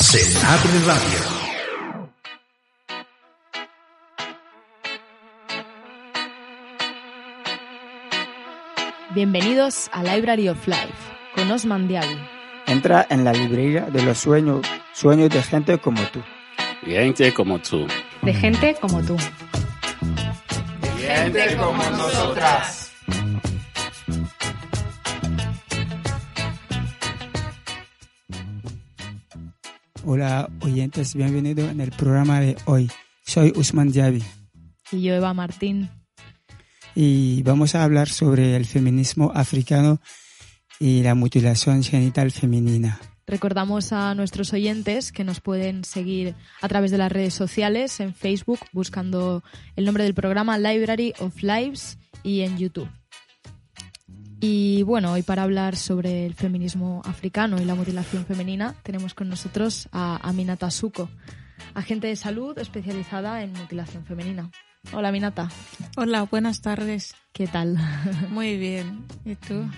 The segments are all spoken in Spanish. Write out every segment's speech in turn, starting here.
Se abre radio. Bienvenidos a Library of Life con Osman Diaby. Entra en la librería de los sueños, sueños de gente como tú. Gente como tú. De gente como tú. Gente como nosotras. Hola oyentes, bienvenidos en el programa de hoy. Soy Usman Diaby Y yo, Eva Martín. y vamos a hablar sobre el feminismo africano y la mutilación genital femenina. Recordamos a nuestros oyentes que nos pueden seguir a través de las redes sociales, en Facebook, buscando el nombre del programa Library of Lives y en YouTube. Y bueno, hoy para hablar sobre el feminismo africano y la mutilación femenina, tenemos con nosotros a Aminata Suko, agente de salud especializada en mutilación femenina. Hola, Aminata. Hola, buenas tardes. ¿Qué tal? Muy bien. ¿Y tú?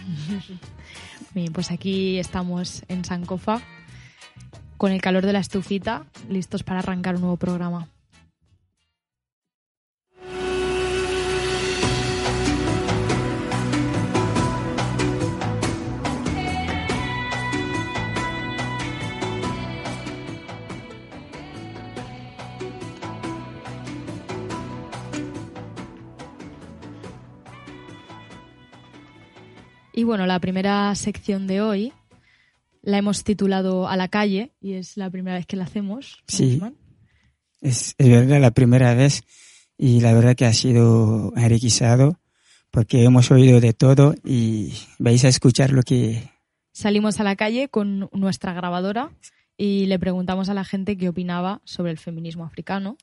Bien, pues aquí estamos en Sankofa con el calor de la estufita, listos para arrancar un nuevo programa. Y bueno, la primera sección de hoy la hemos titulado A la calle y es la primera vez que la hacemos. ¿no, Sí. Es, es verdad la primera vez y la verdad que ha sido enriquecido porque hemos oído de todo y vais a escuchar lo que... Salimos a la calle con nuestra grabadora y le preguntamos a la gente qué opinaba sobre el feminismo africano.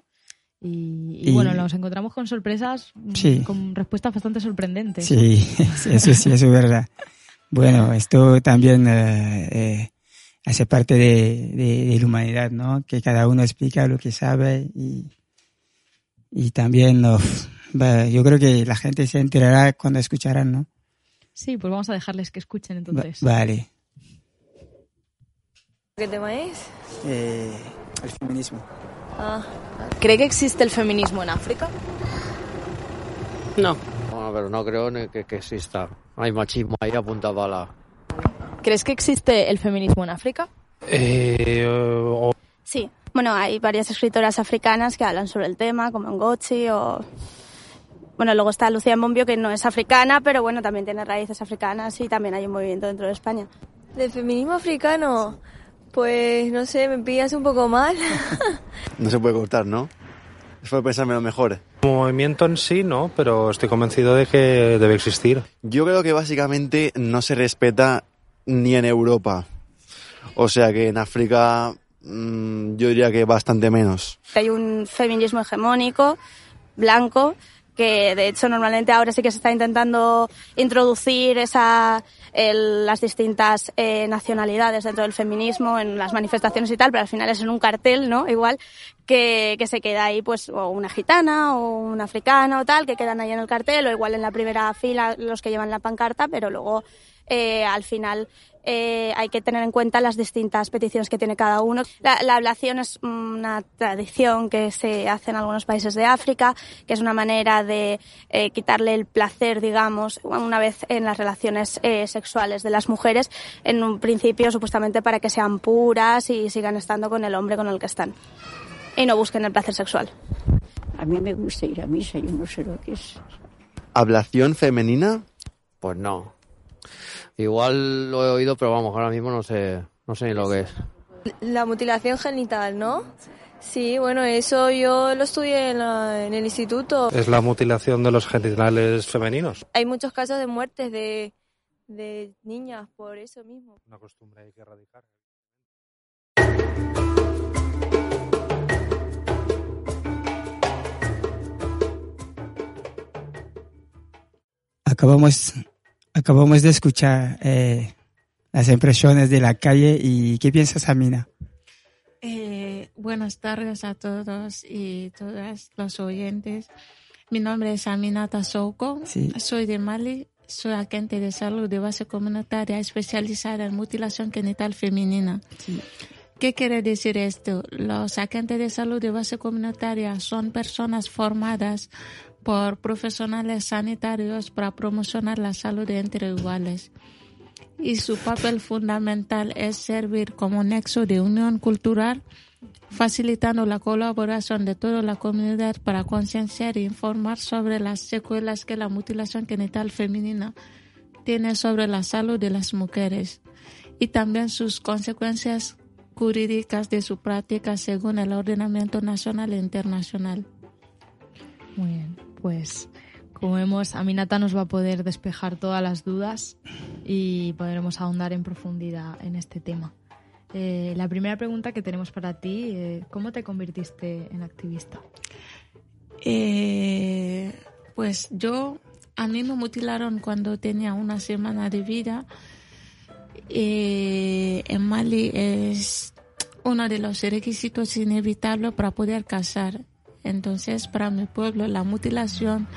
Y, y Y- bueno, nos encontramos con sorpresas, mm, Sí. con respuestas bastante sorprendentes. Sí, eso sí, eso es verdad. Bueno, esto también eh, eh, hace parte de, de- de la humanidad, ¿no? Que cada uno explica lo que sabe y, y también yo creo que la gente se enterará cuando escucharán, ¿no? Sí, pues vamos a dejarles que escuchen Va- entonces. vale. ¿Qué tema es? Eh, el feminismo. Ah. ¿Cree que existe el feminismo en África? No. Bueno, pero no creo ni que, que exista. Hay machismo ahí apunta bala. ¿Crees que existe el feminismo en África? Sí, bueno, hay varias escritoras africanas que hablan sobre el tema, como Ngozi o... Bueno, luego está Lucía Bombio, que no es africana, pero bueno, también tiene raíces africanas y también hay un movimiento dentro de España. ¿Del feminismo africano? Pues no sé, me pillas un poco mal. No se puede cortar, ¿no? Después de pensarme lo mejor. Movimiento en sí, no, pero estoy convencido de que debe existir. Yo creo que básicamente no se respeta ni en Europa. O sea que en África mm, yo diría que bastante menos. Hay un feminismo hegemónico, blanco, que de hecho normalmente ahora sí que se está intentando introducir esa, el- las distintas eh, nacionalidades dentro del feminismo en las manifestaciones y tal, pero al final es en un cartel, ¿no? Igual que, que se queda ahí pues o una gitana o una africana o tal, que quedan ahí en el cartel o igual en la primera fila los que llevan la pancarta, pero luego eh, al final eh, hay que tener en cuenta las distintas peticiones que tiene cada uno. La, la ablación es una tradición que se hace en algunos países de África, que es una manera de eh, quitarle el placer, digamos, una vez en las relaciones eh, sexuales de las mujeres, en un principio supuestamente para que sean puras y sigan estando con el hombre con el que están. Y no busquen el placer sexual. A mí me gusta ir a misa, yo no sé lo que es. ¿Ablación femenina? Pues no. Igual lo he oído, pero vamos, ahora mismo no sé, no sé ni lo que es. La mutilación genital, ¿no? Sí, bueno, eso yo lo estudié en, la, en el instituto. Es la mutilación de los genitales femeninos. Hay muchos casos de muertes de, de niñas por eso mismo. Una costumbre hay que erradicar. Acabamos acabamos de escuchar eh, las impresiones de la calle y ¿qué piensas, Amina? Eh, buenas tardes a todos y todas los oyentes. Mi nombre es Aminata Souko, soy de Mali, soy agente de salud de base comunitaria especializada en mutilación genital femenina. ¿Qué quiere decir esto? Los agentes de salud de base comunitaria son personas formadas por profesionales sanitarios para promocionar la salud entre iguales. Y su papel fundamental es servir como nexo de unión cultural, facilitando la colaboración de toda la comunidad para concienciar e informar sobre las secuelas que la mutilación genital femenina tiene sobre la salud de las mujeres y también sus consecuencias jurídicas de su práctica según el ordenamiento nacional e internacional. Muy bien, pues como vemos, Aminata nos va a poder despejar todas las dudas y podremos ahondar en profundidad en este tema. Eh, la primera pregunta que tenemos para ti, eh, ¿cómo te convertiste en activista? Eh, pues yo, a mí me mutilaron cuando tenía una semana de vida eh, en Mali es uno de los requisitos inevitables para poder casar. Entonces, para mi pueblo, la mutilación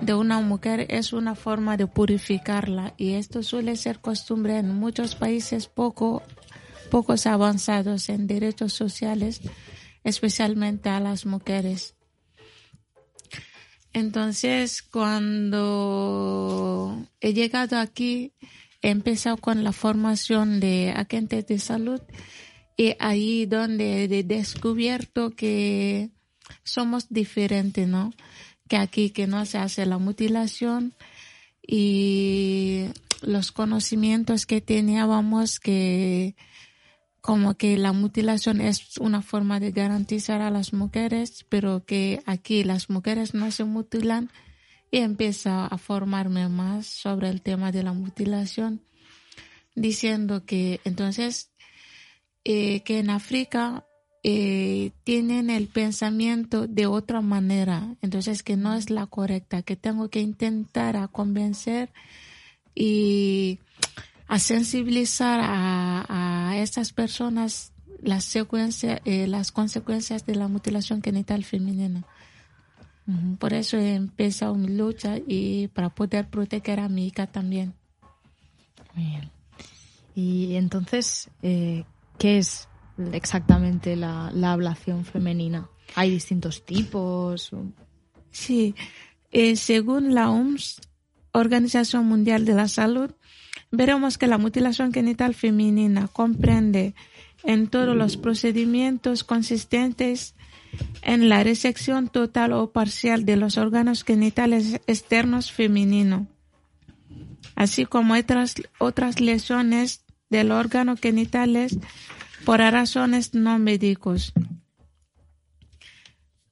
de una mujer es una forma de purificarla y esto suele ser costumbre en muchos países poco pocos avanzados en derechos sociales, especialmente a las mujeres. Entonces, cuando he llegado aquí, he empezado con la formación de agentes de salud y ahí donde he descubierto que somos diferentes, ¿no? Que aquí que no se hace la mutilación y los conocimientos que teníamos que como que la mutilación es una forma de garantizar a las mujeres, pero que aquí las mujeres no se mutilan y empieza a formarme más sobre el tema de la mutilación, diciendo que entonces eh, que en África eh, tienen el pensamiento de otra manera, entonces que no es la correcta, que tengo que intentar a convencer y a sensibilizar a, a estas personas las, eh, las consecuencias de la mutilación genital femenina. Por eso he empezado mi lucha y para poder proteger a mi hija también. bien. Y entonces, eh, ¿qué es exactamente la, ablación femenina? ¿Hay distintos tipos? Sí, eh, según la OMS, Organización Mundial de la Salud, veremos que la mutilación genital femenina comprende en todos los procedimientos consistentes en la resección total o parcial de los órganos genitales externos femeninos, así como otras, otras lesiones del órgano genitales por razones no médicos.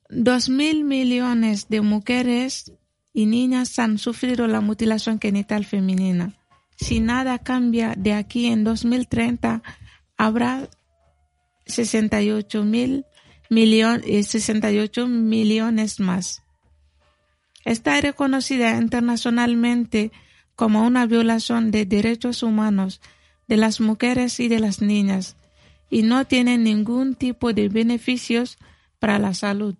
Dos mil millones de mujeres y niñas han sufrido la mutilación genital femenina. Si nada cambia de aquí en 2030, habrá 68 mil y 68 millones más. Está reconocida internacionalmente como una violación de derechos humanos de las mujeres y de las niñas y no tiene ningún tipo de beneficios para la salud.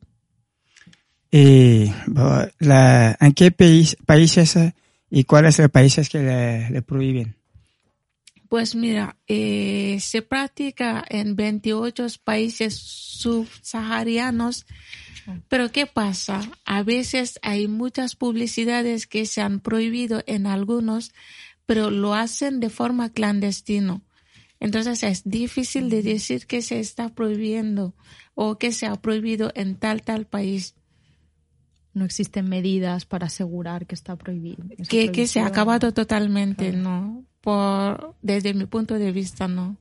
Eh, ¿En qué países y cuáles son los países que le prohíben? Pues mira, eh, se practica en 28 países subsaharianos, pero ¿qué pasa? A veces hay muchas publicidades que se han prohibido en algunos, pero lo hacen de forma clandestina. Entonces es difícil de decir que se está prohibiendo o que se ha prohibido en tal tal país. No existen medidas para asegurar que está prohibido. Que, que se ha acabado totalmente, ¿no? por desde mi punto de vista no.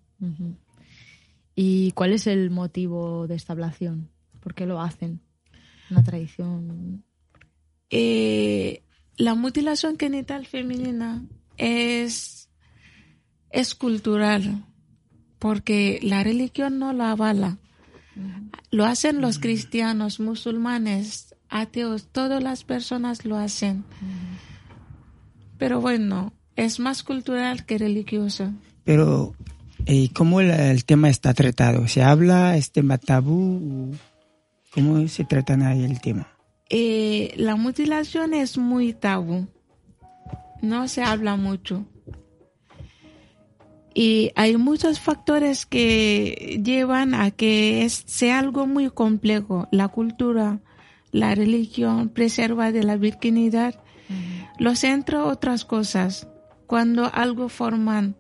¿Y cuál es el motivo de esta ablación? ¿Por qué lo hacen? Una tradición. Eh, la mutilación genital femenina es, es cultural, porque la religión no lo avala. Lo hacen los cristianos, musulmanes, ateos, todas las personas lo hacen. pero bueno, es más cultural que religioso. Pero, eh, ¿cómo el, el tema está tratado? ¿Se habla, es tema tabú? ¿Cómo se trata ahí el tema? Eh, la mutilación es muy tabú. No se habla mucho. Y hay muchos factores que llevan a que es, sea algo muy complejo. La cultura, la religión, preserva de la virginidad, los entre otras cosas. Cuando algo forman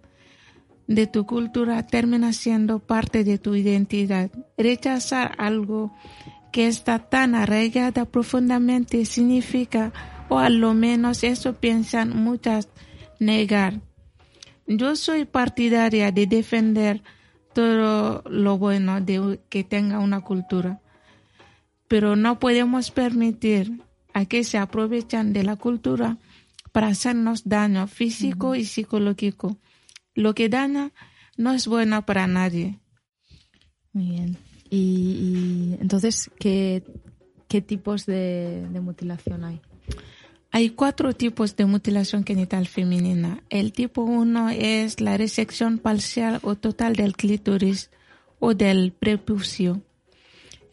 de tu cultura termina siendo parte de tu identidad. Rechazar algo que está tan arraigada profundamente significa, o a lo menos eso piensan muchas, negar. Yo soy partidaria de defender todo lo bueno de que tenga una cultura, pero no podemos permitir a que se aprovechan de la cultura para hacernos daño físico y psicológico. Lo que daña no es bueno para nadie. Muy bien. Y, y entonces, ¿qué, qué tipos de, de mutilación hay? Hay cuatro tipos de mutilación genital femenina. El tipo uno es la resección parcial o total del clítoris o del prepucio.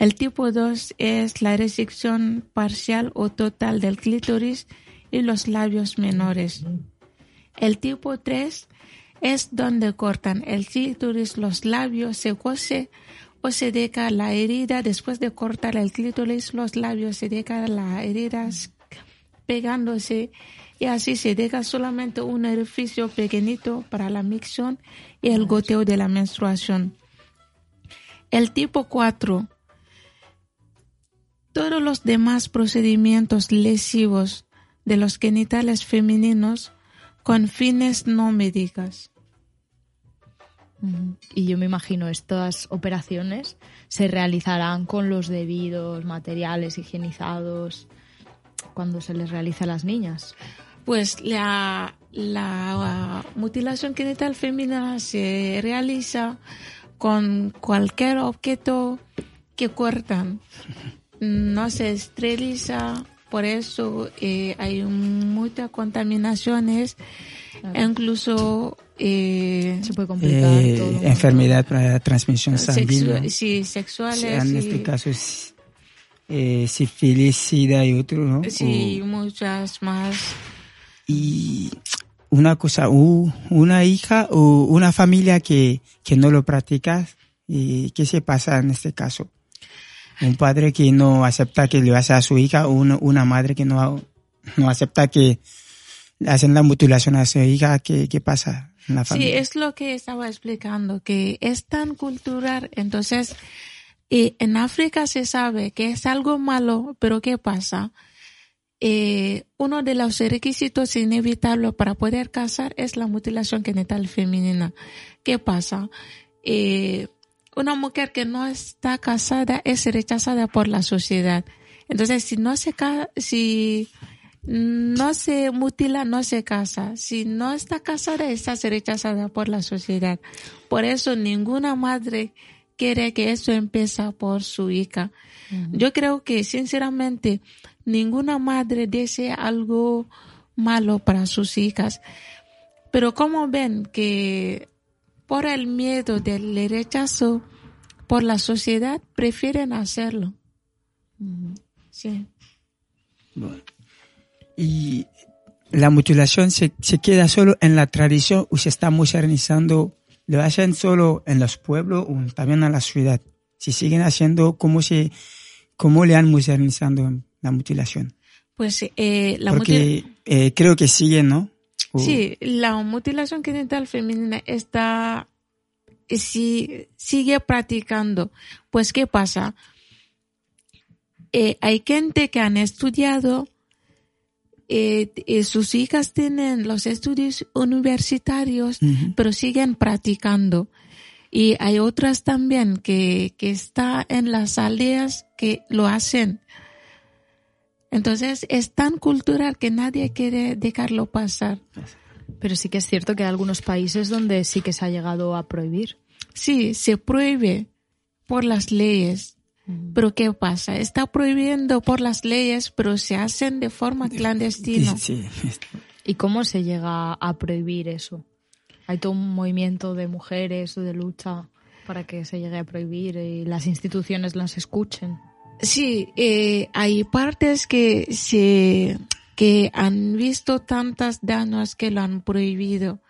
El tipo 2 es la resección parcial o total del clítoris y los labios menores. El tipo 3 es donde cortan el clítoris, los labios, se cose o se deja la herida después de cortar el clítoris, los labios se deja la herida pegándose. Y así se deja solamente un orificio pequeñito para la micción y el goteo de la menstruación. El tipo 4 todos los demás procedimientos lesivos de los genitales femeninos con fines no médicas. Y yo me imagino estas operaciones se realizarán con los debidos materiales higienizados cuando se les realiza a las niñas. Pues la, la mutilación genital femenina se realiza con cualquier objeto que cortan no se esteriliza, por eso eh, hay muchas contaminaciones, incluso eh, se puede complicar eh, enfermedad para transmisión sanguínea. sí, sexuales. En este caso es eh, sífilis, sida y otro, ¿no? Sí, muchas más. Y una cosa, una hija o una familia que, que no lo practica, ¿y ¿qué se pasa en este caso? un padre que no acepta que le hace a su hija, o una, madre que no, no acepta que le hacen la mutilación a su hija, ¿qué, qué pasa en la familia? Sí, es lo que estaba explicando, que es tan cultural, entonces, y en África se sabe que es algo malo, pero ¿qué pasa? Eh, uno de los requisitos inevitables para poder casar es la mutilación genital femenina. ¿Qué pasa? Eh, una mujer que no está casada es rechazada por la sociedad. Entonces, si no se si no se mutila, no se casa. Si no está casada, está rechazada por la sociedad. Por eso ninguna madre quiere que eso empiece por su hija. Yo creo que, sinceramente, ninguna madre desea algo malo para sus hijas. Pero como ven que por el miedo del rechazo por la sociedad, prefieren hacerlo. Sí. Y la mutilación se, se, queda solo en la tradición o se está modernizando, lo hacen solo en los pueblos o también en la ciudad. Si siguen haciendo, ¿cómo, se, cómo le han modernizando la mutilación? Pues eh, la Porque eh, creo que siguen, ¿no? Sí, la mutilación genital femenina está si sigue practicando, pues ¿qué pasa? Eh, hay gente que han estudiado, eh, eh, sus hijas tienen los estudios universitarios, pero siguen practicando. Y hay otras también que, que están en las aldeas que lo hacen. Entonces es tan cultural que nadie quiere dejarlo pasar. Pero sí que es cierto que hay algunos países donde sí que se ha llegado a prohibir. Sí, se prohíbe por las leyes. Pero ¿qué pasa? Está prohibiendo por las leyes, pero se hacen de forma clandestina. Sí, ¿Y cómo se llega a prohibir eso? Hay todo un movimiento de mujeres o de lucha para que se llegue a prohibir y las instituciones las escuchen. Sí, eh, hay partes que se que han visto tantas daños que lo han prohibido,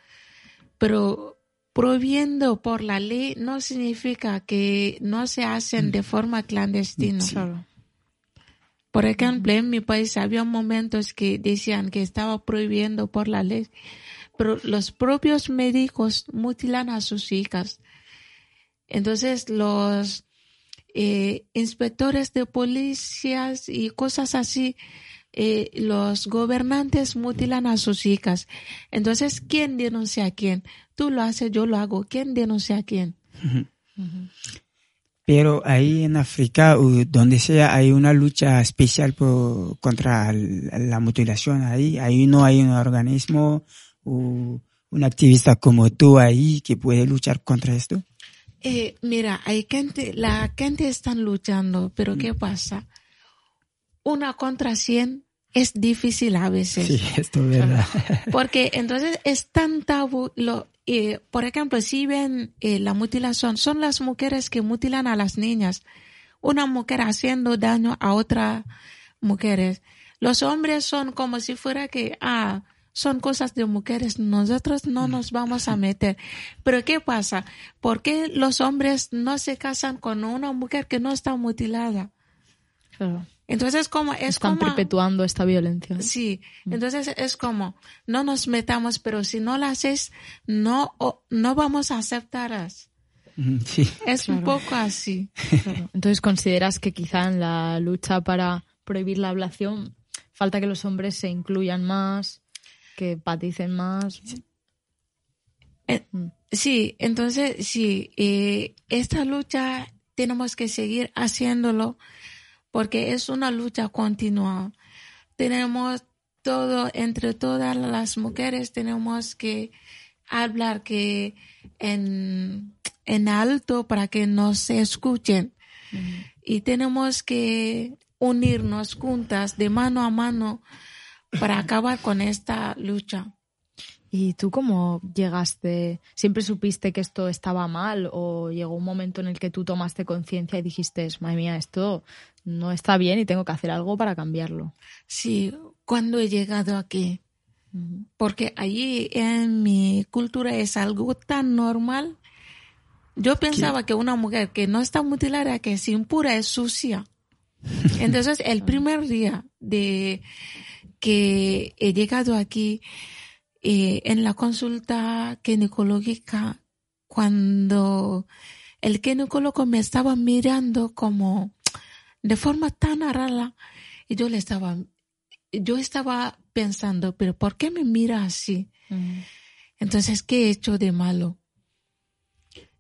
pero prohibiendo por la ley no significa que no se hacen de forma clandestina. Por ejemplo, en mi país había momentos que decían que estaba prohibiendo por la ley, pero los propios médicos mutilan a sus hijas. Entonces los eh, inspectores de policías y cosas así, eh, los gobernantes mutilan a sus hijas. Entonces, ¿quién denuncia a quién? Tú lo haces, yo lo hago. ¿Quién denuncia a quién? Pero ahí en África, donde sea, hay una lucha especial por, contra la mutilación ahí. Ahí no hay un organismo o un activista como tú ahí que puede luchar contra esto. Eh, mira, hay gente, la gente está luchando, pero ¿qué mm. pasa? Una contra cien es difícil a veces. Sí, esto es verdad. Porque entonces es tan tabú. Lo, eh, por ejemplo, si ven eh, la mutilación, son las mujeres que mutilan a las niñas. Una mujer haciendo daño a otra mujeres. Los hombres son como si fuera que, ah, son cosas de mujeres, nosotros no mm. nos vamos a meter. Pero ¿qué pasa? ¿Por qué los hombres no se casan con una mujer que no está mutilada? Entonces, como es Están perpetuando esta violencia. Sí, mm. entonces es como, no nos metamos, pero si no la haces, no, no vamos a aceptarlas. Sí. Es un poco así. Entonces, ¿consideras que quizá en la lucha para prohibir la ablación falta que los hombres se incluyan más? que paticen más. Eh, mm. Sí, entonces sí, eh, esta lucha tenemos que seguir haciéndolo porque es una lucha continua. Tenemos todo, entre todas las mujeres tenemos que hablar que en, en alto para que nos escuchen. Y tenemos que unirnos juntas de mano a mano para acabar con esta lucha. ¿Y tú cómo llegaste? ¿Siempre supiste que esto estaba mal o llegó un momento en el que tú tomaste conciencia y dijiste, madre mía, esto no está bien y tengo que hacer algo para cambiarlo? Sí, cuando he llegado aquí, porque allí en mi cultura es algo tan normal. Yo pensaba que una mujer que no está mutilada, que es impura, es sucia. Entonces, el primer día de que he llegado aquí eh, en la consulta ginecológica cuando el ginecólogo me estaba mirando como de forma tan rara y yo le estaba yo estaba pensando pero por qué me mira así entonces qué he hecho de malo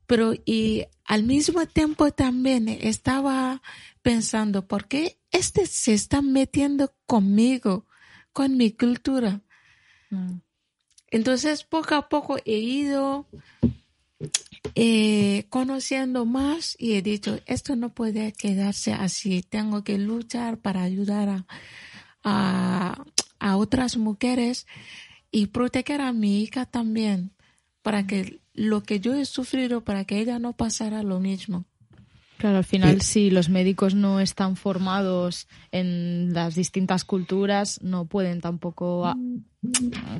pero y al mismo tiempo también estaba pensando por qué este se está metiendo conmigo con mi cultura. Mm. Entonces, poco a poco he ido eh, conociendo más y he dicho, esto no puede quedarse así, tengo que luchar para ayudar a, a, otras mujeres y proteger a mi hija también, para que lo que yo he sufrido, para que ella no pasara lo mismo. Claro, al final, si los médicos no están formados en las distintas culturas, no pueden tampoco ah,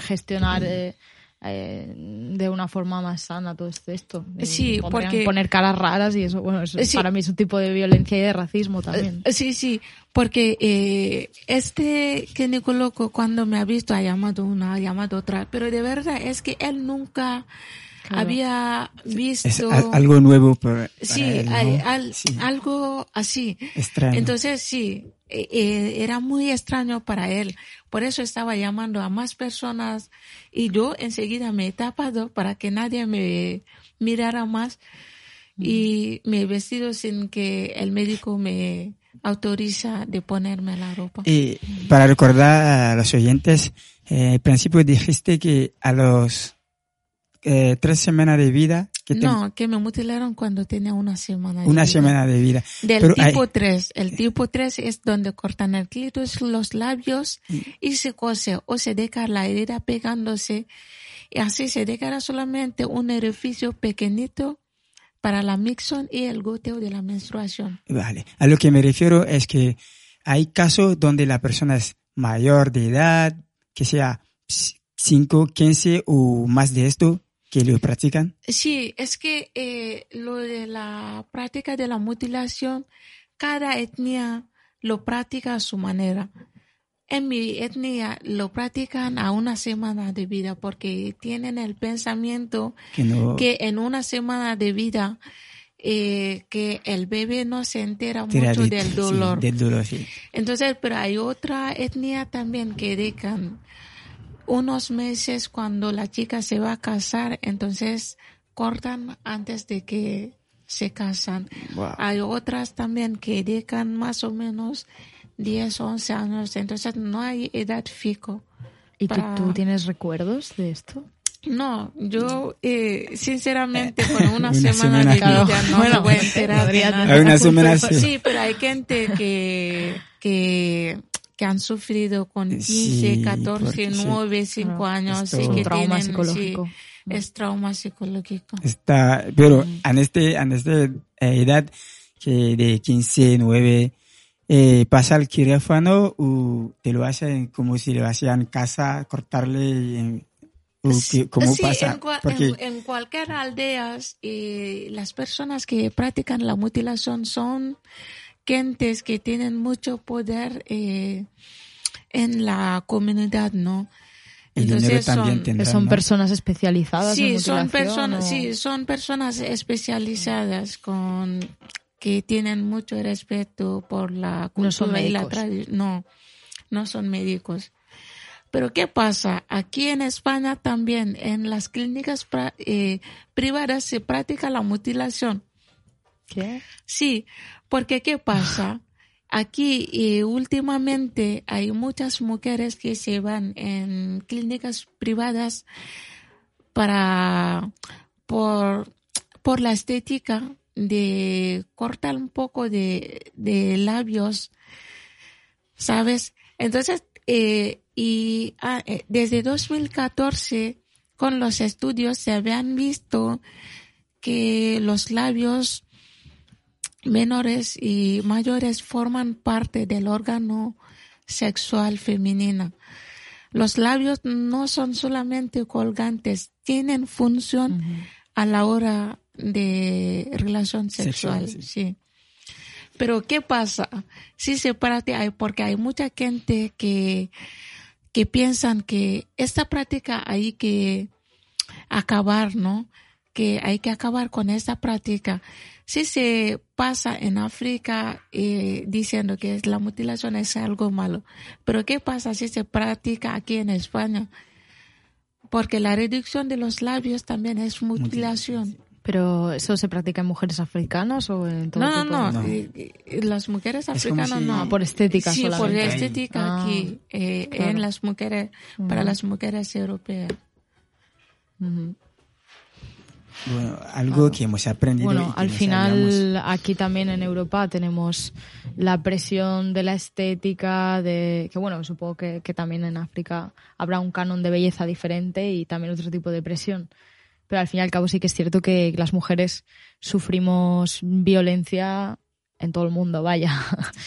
gestionar eh, eh, de una forma más sana todo esto. Sí, porque poner caras raras y eso, bueno, para mí es un tipo de violencia y de racismo también. Eh, sí, sí, porque eh, este ginecólogo cuando me ha visto ha llamado una, ha llamado otra, pero de verdad es que él nunca había visto algo nuevo para, sí, algo así extraño. entonces sí era muy extraño para él por eso estaba llamando a más personas y yo enseguida me he tapado para que nadie me mirara más y me he vestido sin que el médico me autoriza de ponerme la ropa. Y para recordar a los oyentes, eh, al principio dijiste que a los eh, tres semanas de vida Que te- No, que me mutilaron cuando tenía una semana. de una vida. semana de vida. Del Pero hay- tipo 3. El tipo 3 es donde cortan el clítoris, los labios y se cose o se deja la herida pegándose. Y así se dejará solamente un orificio pequeñito para la mixon y el goteo de la menstruación. Vale. A lo que me refiero es que hay casos donde la persona es mayor de edad, que sea 5, 15 o más de esto, que lo practican. Sí, es que eh, lo de la práctica de la mutilación, cada etnia lo practica a su manera. En mi etnia lo practican a una semana de vida porque tienen el pensamiento Que no- que en una semana de vida eh, que el bebé no se entera mucho de- del sí, dolor. del dolor, sí. Entonces, pero hay otra etnia también que dejan unos meses cuando la chica se va a casar, entonces cortan antes de que se casan. Wow. Hay otras también que dejan más o menos 10, 11 años, entonces no hay edad fijo. ¿Y tú, para- tú tienes recuerdos de esto? No, yo eh, sinceramente con una, Una semana, semana de vida no Bueno, me voy a enterar de podría nada. tener Hay una semana sí. Sí, pero hay gente que, que, que han sufrido con 15, Sí, 14, porque sí. 9, 5 Claro, años. y Es un que trauma tienen, psicológico. sí, es trauma psicológico. Está, pero en este, en esta eh, edad que de 15, 9, eh, pasa al quirófano o te lo hacen como si lo hacían en casa, cortarle, eh, o que- ¿cómo Sí, pasa? En, cua- Porque en- en cualquier aldeas, eh, las personas que practican la mutilación son gentes que tienen mucho poder eh, en la comunidad, ¿no? también son- tendrán, Que son ¿no? personas especializadas en Sí, son personas, o- sí, son personas especializadas con que tienen mucho respeto por la cultura No son y la tradición. No, no son médicos. Pero ¿qué pasa? Aquí en España también, en las clínicas eh, privadas se practica la mutilación. ¿Qué? Sí, porque ¿qué pasa? Aquí eh, últimamente hay muchas mujeres que se van en clínicas privadas para por, por la estética de cortar un poco de, de labios, ¿sabes? Entonces, eh, y ah, eh, desde 2014 con los estudios se habían visto que los labios menores y mayores forman parte del órgano sexual femenino. Los labios no son solamente colgantes, tienen función a la hora de relación sexual, Sexual, sí. sí. Pero ¿qué pasa? Si se practica, porque hay mucha gente que, que piensan que esta práctica hay que acabar, ¿no? Que hay que acabar con esta práctica. Si se pasa en África eh, diciendo que la mutilación es algo malo, pero ¿qué pasa si se practica aquí en España? Porque la reducción de los labios también es mutilación. ¿Pero eso se practica en mujeres africanas o en todo No, tipo? no, No. no. eh, eh, Las mujeres Es como africanas si- no. Ah, por estética Sí, por estética Ah, aquí, eh, claro. en las mujeres, para las mujeres europeas. Bueno, algo que hemos aprendido. Bueno, al final aquí también en Europa tenemos la presión de la estética, de que bueno, supongo que, que también en África habrá un canon de belleza diferente y también otro tipo de presión. Pero al fin y al cabo sí que es cierto que las mujeres sufrimos violencia en todo el mundo, vaya.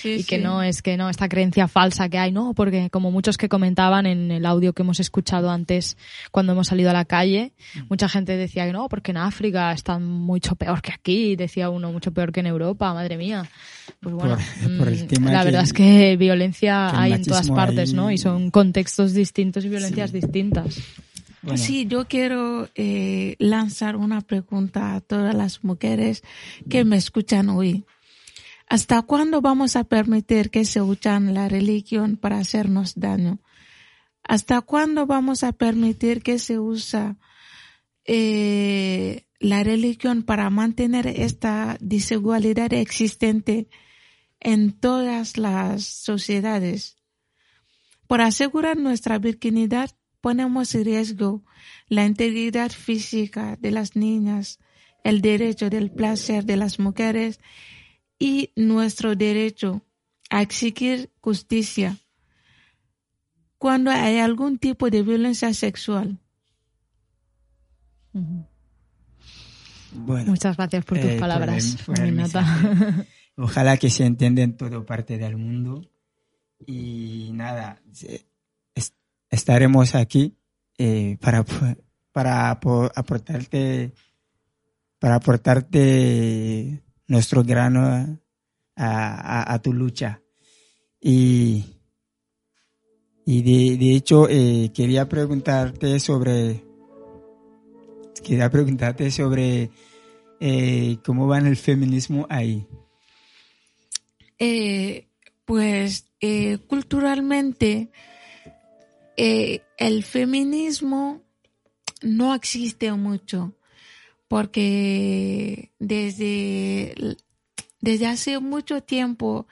Sí, y que sí. no es que no, esta creencia falsa que hay, no, porque como muchos que comentaban en el audio que hemos escuchado antes cuando hemos salido a la calle, mucha gente decía que no, porque en África están mucho peor que aquí, decía uno, mucho peor que en Europa, madre mía. Pues bueno, Por- por el mm, tema la que- verdad es que violencia que hay en todas partes, ¿no? Y son contextos distintos y violencias distintas. Bueno, Sí, yo quiero eh, lanzar una pregunta a todas las mujeres que me escuchan hoy. ¿Hasta cuándo vamos a permitir que se usan la religión para hacernos daño? ¿Hasta cuándo vamos a permitir que se usa eh, la religión para mantener esta desigualdad existente en todas las sociedades? Por asegurar nuestra virginidad, ponemos en riesgo la integridad física de las niñas el derecho del placer de las mujeres y nuestro derecho a exigir justicia cuando hay algún tipo de violencia sexual. Bueno, Muchas gracias por tus eh, palabras, mensaje. Ojalá que se entienda en toda parte del mundo. Y nada, estaremos aquí eh, para, para apo- aportarte para aportarte nuestro grano a, tu lucha. Y, y de, hecho, eh, quería preguntarte sobre quería preguntarte sobre eh, cómo va el feminismo ahí. Eh, pues culturalmente el feminismo no existe mucho porque desde, desde hace mucho tiempo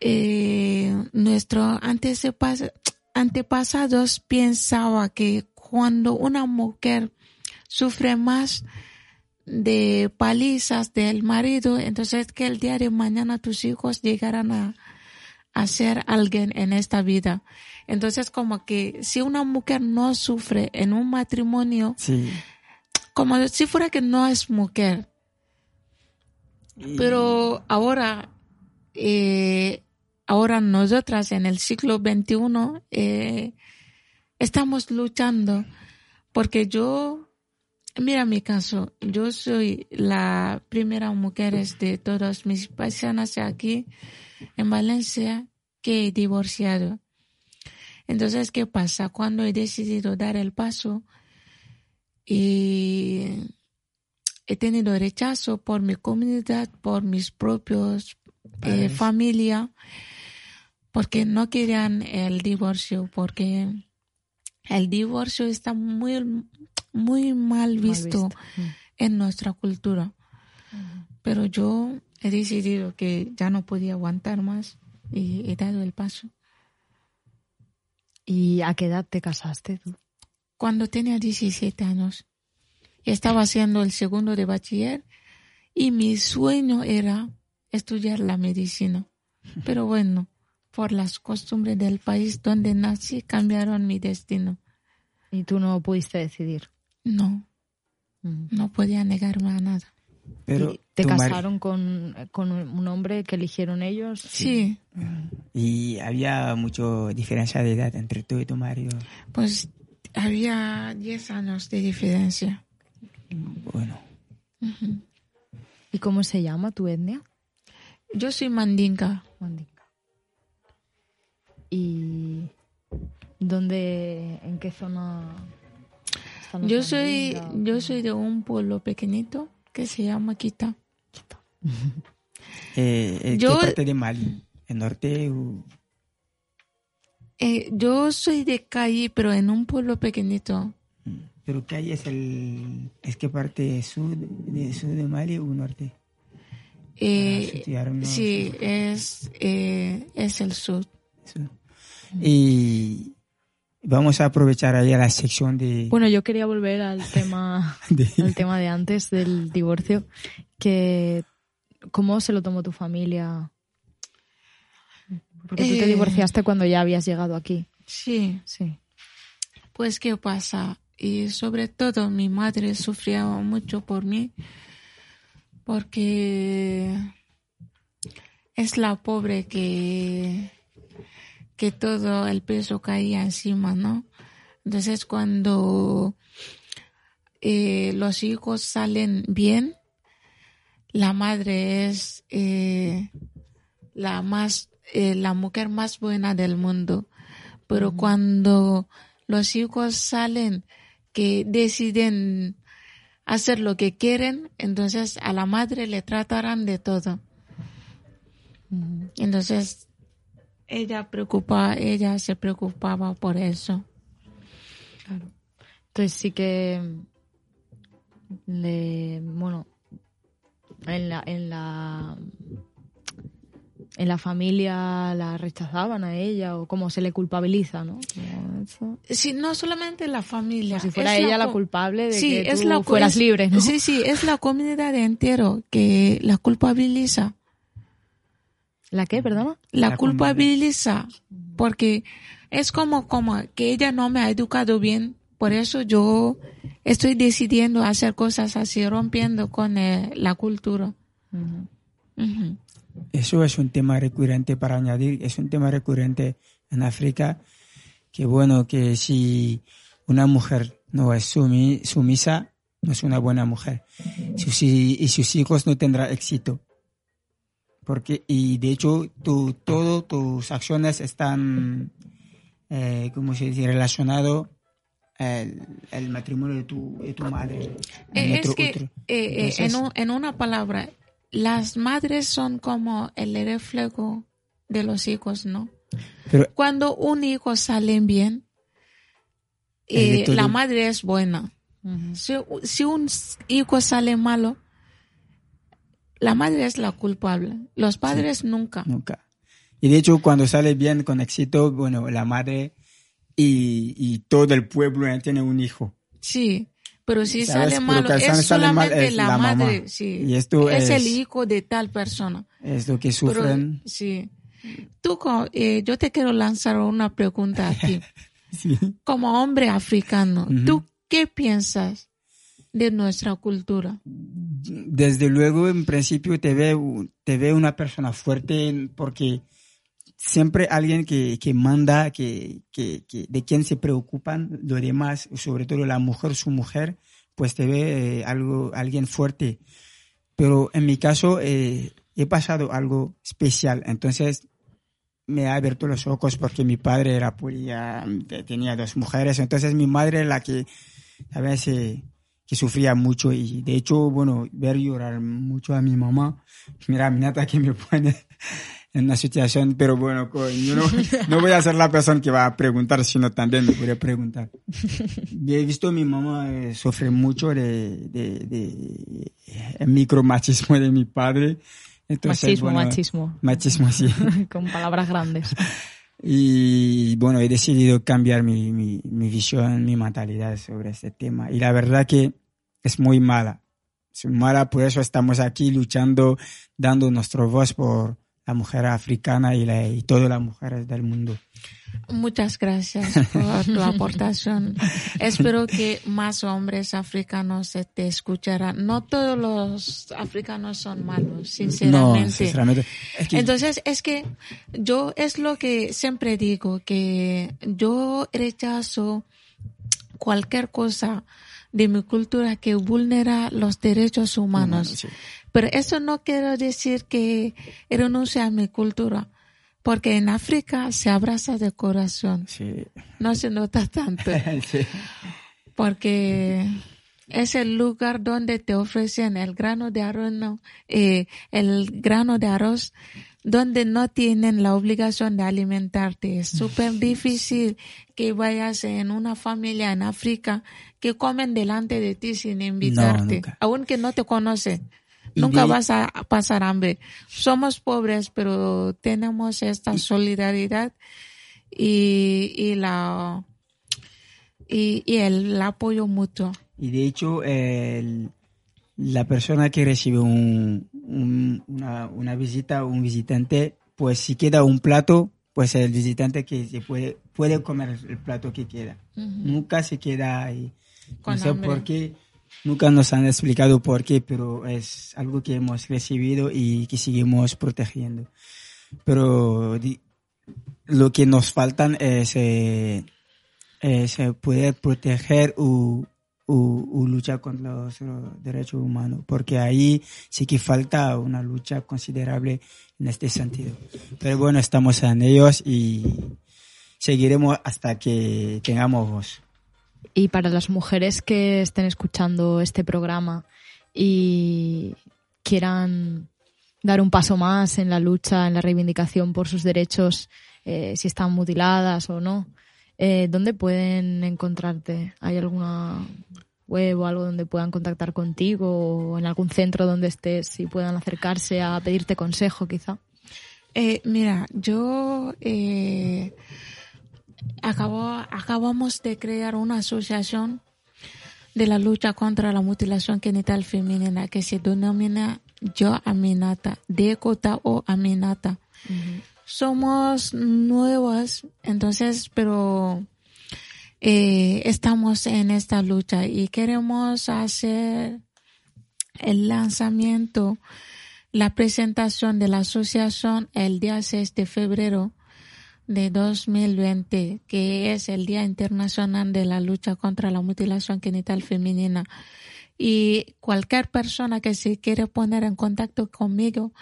eh, nuestros antepas- antepasados pensaba que cuando una mujer sufre más de palizas del marido, entonces que el día de mañana tus hijos llegarán a, a ser alguien en esta vida. Entonces como que si una mujer no sufre en un matrimonio. Como si fuera que no es mujer. Pero ahora, eh, ahora nosotras en el siglo XXI eh, estamos luchando porque yo, mira mi caso, yo soy la primera mujer de todos mis paisanas aquí en Valencia que he divorciado. Entonces, ¿qué pasa? Cuando he decidido dar el paso y he tenido rechazo por mi comunidad, por mis propios eh, familia, porque no querían el divorcio, porque el divorcio está muy, muy mal visto, visto. Mm. en nuestra cultura. Pero yo he decidido que ya no podía aguantar más y he dado el paso. ¿Y a qué edad te casaste tú? Cuando tenía 17 años, estaba haciendo el segundo de bachiller y mi sueño era estudiar la medicina. Pero bueno, por las costumbres del país donde nací cambiaron mi destino. ¿Y tú no pudiste decidir? No, no podía negarme a nada. Pero ¿Y ¿Te casaron con, con un hombre que eligieron ellos? Sí, Y había mucha diferencia de edad entre tú y tu marido. pues había 10 años de diferencia. Bueno. ¿Y cómo se llama tu etnia? Yo soy mandinka. Mandinka. ¿Y dónde, en qué zona están los Yo soy, yo soy de un pueblo pequeñito que se llama Quita. eh, eh, Yo- ¿qué parte de Mali? ¿El norte? o- Eh, yo soy de calle, pero en un pueblo pequeñito. ¿Pero hay? ¿Es, el, ¿Es qué parte sur de, sur de Mali o norte? Eh, sí, es, eh, es el sur. Y vamos a aprovechar ahí a la sección de... Bueno, yo quería volver al tema, De- al tema de antes del divorcio, que cómo se lo tomó tu familia. Porque tú te Eh. divorciaste cuando ya habías llegado aquí. Sí. Sí. Pues, ¿qué pasa? Y sobre todo mi madre sufría mucho por mí, porque es la pobre que, que todo el peso caía encima, ¿no? Entonces, cuando eh, los hijos salen bien, la madre es eh, la más, eh, la mujer más buena del mundo. Pero cuando los hijos salen que deciden hacer lo que quieren, entonces a la madre le tratarán de todo. Entonces ella preocupa, ella se preocupaba por eso. Entonces sí que le bueno en la en la en la familia la rechazaban a ella o como se le culpabiliza, ¿no? Sí, no solamente la familia. si fuera es ella la, culpable de sí, que es tú la, fueras es- libre, ¿no? Sí, sí, es la comunidad entero que la culpabiliza. ¿La qué, perdona? La, La culpabiliza porque es como, como que ella no me ha educado bien, por eso yo estoy decidiendo hacer cosas así, rompiendo con eh, la cultura. Ujú. Eso es un tema recurrente para añadir, es un tema recurrente en África, que bueno, que si una mujer no es sumi- sumisa, no es una buena mujer. Sus y sus hijos no tendrán éxito. Porque, y de hecho, tu, todo tus acciones están, eh, ¿cómo se dice?, relacionado al, al matrimonio de tu, de tu madre. Eh, otro- es que, otro. eh, eh, Entonces- en, un- en una palabra, las madres son como el reflejo de los hijos, ¿no? Pero- Cuando un hijo sale bien, eh, la madre es buena. si, si un hijo sale malo, la madre es la culpable. Los padres nunca. Nunca. Y de hecho, cuando sale bien con éxito, bueno, la madre y, y todo el pueblo ya tiene un hijo. Sí, pero si ¿Sabes? sale malo, es sale- sale mal solamente es la, la mamá. madre. Sí. Y esto es, es- el hijo de tal persona. Es lo que Pero, sufren. sí. Tú, eh, yo te quiero lanzar una pregunta a ti. Como hombre africano, ¿tú qué piensas de nuestra cultura? Desde luego, en principio, te ve, te ve una persona fuerte porque siempre alguien que, que manda, que, que, que- de quien se preocupan los demás, sobre todo la mujer, su mujer, pues te ve eh, algo, alguien fuerte. Pero en mi caso, eh, he pasado algo especial. Entonces, me ha abierto los ojos porque mi padre era policía, te- tenía dos mujeres. Entonces, mi madre la que, a veces, que sufría mucho y de hecho, bueno, ver llorar mucho a mi mamá, mira, mi nata que me pone en una situación, pero bueno, yo no, no voy a ser la persona que va a preguntar, sino también me puede preguntar. He visto a mi mamá eh, sufre mucho de, de, de el micromachismo de mi padre. Entonces, machismo, bueno, machismo. Machismo, sí. Con palabras grandes. Y bueno, he decidido cambiar mi, mi, mi visión, mi mentalidad sobre este tema. Y la verdad que es muy mala. Es muy mala, por eso estamos aquí luchando, dando nuestra voz por la mujer africana y, la, y todas las mujeres del mundo. Muchas gracias por tu aportación. Espero que más hombres africanos te escucharán. No todos los africanos son malos, sinceramente. No, sinceramente. Es que- Entonces, es que yo es lo que siempre digo, que yo rechazo cualquier cosa de mi cultura que vulnera los derechos humanos. Pero eso no quiere decir que renuncie a mi cultura, porque en África se abraza de corazón. No se nota tanto, Sí. porque es el lugar donde te ofrecen el grano de arroz, no, eh, el grano de arroz, donde no tienen la obligación de alimentarte. Es súper difícil que vayas en una familia en África que comen delante de ti sin invitarte, aunque no te conocen. Nunca de- vas a pasar hambre. Somos pobres, pero tenemos esta solidaridad y, y la y, y el apoyo mutuo. Y de hecho, el- la persona que recibe un, un- una, una visita, un visitante, pues si queda un plato, pues el visitante que se puede, puede comer el plato que queda. Nunca se queda ahí. Con no sé hambre. por qué, nunca nos han explicado por qué, pero es algo que hemos recibido y que seguimos protegiendo. Pero lo que nos faltan es, eh, es eh, poder proteger o, o- o luchar contra los, los derechos humanos, porque ahí sí que falta una lucha considerable en este sentido. Pero bueno, estamos en ellos y seguiremos hasta que tengamos voz. Y para las mujeres que estén escuchando este programa y quieran dar un paso más en la lucha, en la reivindicación por sus derechos, eh, si están mutiladas o no, eh, ¿dónde pueden encontrarte? ¿Hay alguna web o algo donde puedan contactar contigo o en algún centro donde estés y puedan acercarse a pedirte consejo quizá? Eh, mira, yo eh, acabó, acabamos de crear una asociación de la lucha contra la mutilación genital femenina que se denomina Yo Aminata, Decota o Aminata. Somos nuevas, entonces, pero eh, estamos en esta lucha y queremos hacer el lanzamiento, la presentación de la asociación el día 6 de febrero de 2020, que es el Día Internacional de la Lucha contra la Mutilación Genital Femenina. Y cualquier persona que se quiere poner en contacto conmigo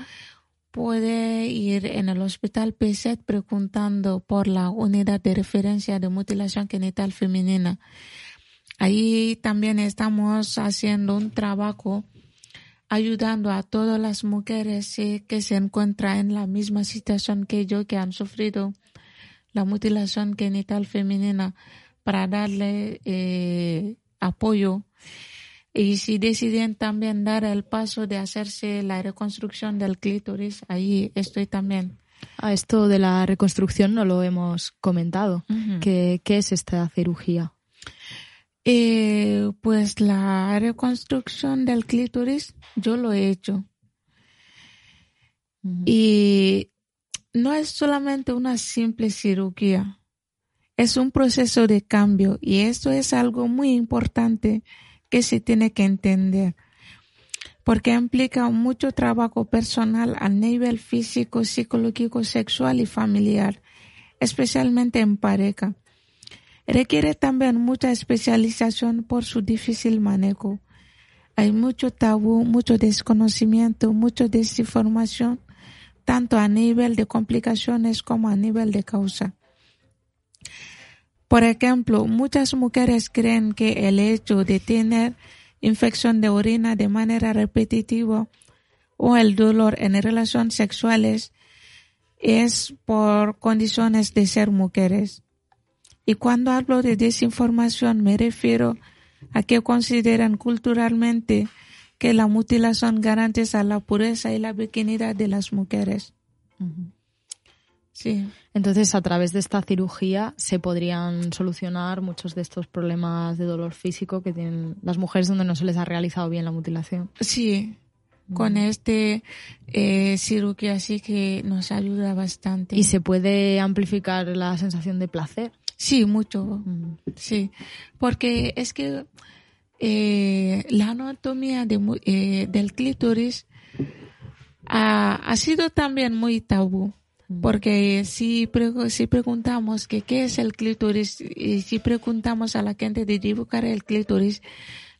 puede ir en el hospital PSET preguntando por la unidad de referencia de mutilación genital femenina. Ahí también estamos haciendo un trabajo ayudando a todas las mujeres que se encuentran en la misma situación que yo, que han sufrido la mutilación genital femenina, para darle eh, apoyo y si deciden también dar el paso de hacerse la reconstrucción del clítoris, ahí estoy también. A esto de la reconstrucción no lo hemos comentado. ¿Qué, es esta cirugía? Eh, pues la reconstrucción del clítoris yo lo he hecho. Y no es solamente una simple cirugía, es un proceso de cambio y esto es algo muy importante que se tiene que entender, porque implica mucho trabajo personal a nivel físico, psicológico, sexual y familiar, especialmente en pareja. Requiere también mucha especialización por su difícil manejo. Hay mucho tabú, mucho desconocimiento, mucha desinformación, tanto a nivel de complicaciones como a nivel de causa. Por ejemplo, muchas mujeres creen que el hecho de tener infección de orina de manera repetitiva o el dolor en relaciones sexuales es por condiciones de ser mujeres. Y cuando hablo de desinformación me refiero a que consideran culturalmente que la mutilación garantiza la pureza y la virginidad de las mujeres. Sí. Entonces, a través de esta cirugía se podrían solucionar muchos de estos problemas de dolor físico que tienen las mujeres donde no se les ha realizado bien la mutilación. Sí, con este eh, cirugía sí que nos ayuda bastante. ¿Y se puede amplificar la sensación de placer? Sí, mucho. Mm. Sí, porque es que eh, la anatomía de, eh, del clítoris ha sido también muy tabú porque si, si preguntamos que qué es el clítoris y si preguntamos a la gente de dibujar el clítoris,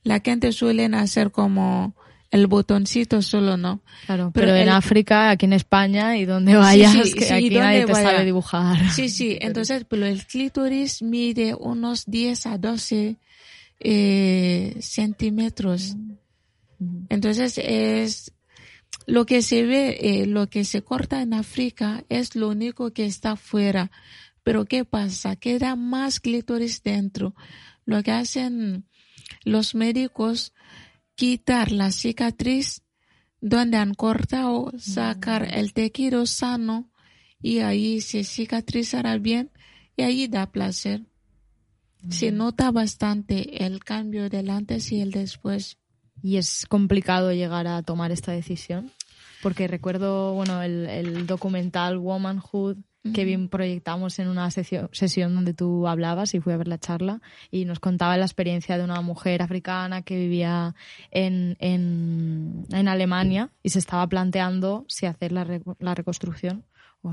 la gente suele hacer como el botoncito solo, ¿no? Claro, pero, en África, aquí en España y donde vayas, que aquí nadie te sabe dibujar. Sí, sí, entonces, pero el clítoris mide unos 10 a 12 eh, centímetros. Entonces es lo que se ve, eh, lo que se corta en África es lo único que está afuera. Pero ¿qué pasa? Queda más clítoris dentro. Lo que hacen los médicos, quitar la cicatriz donde han cortado, sacar el tejido sano y ahí se cicatrizará bien y ahí da placer. Se nota bastante el cambio del antes y el después. ¿Y es complicado llegar a tomar esta decisión? Porque recuerdo, bueno, el, documental Womanhood que bien proyectamos en una sesión, donde tú hablabas y fui a ver la charla y nos contaba la experiencia de una mujer africana que vivía en, en, Alemania y se estaba planteando si hacer la, la reconstrucción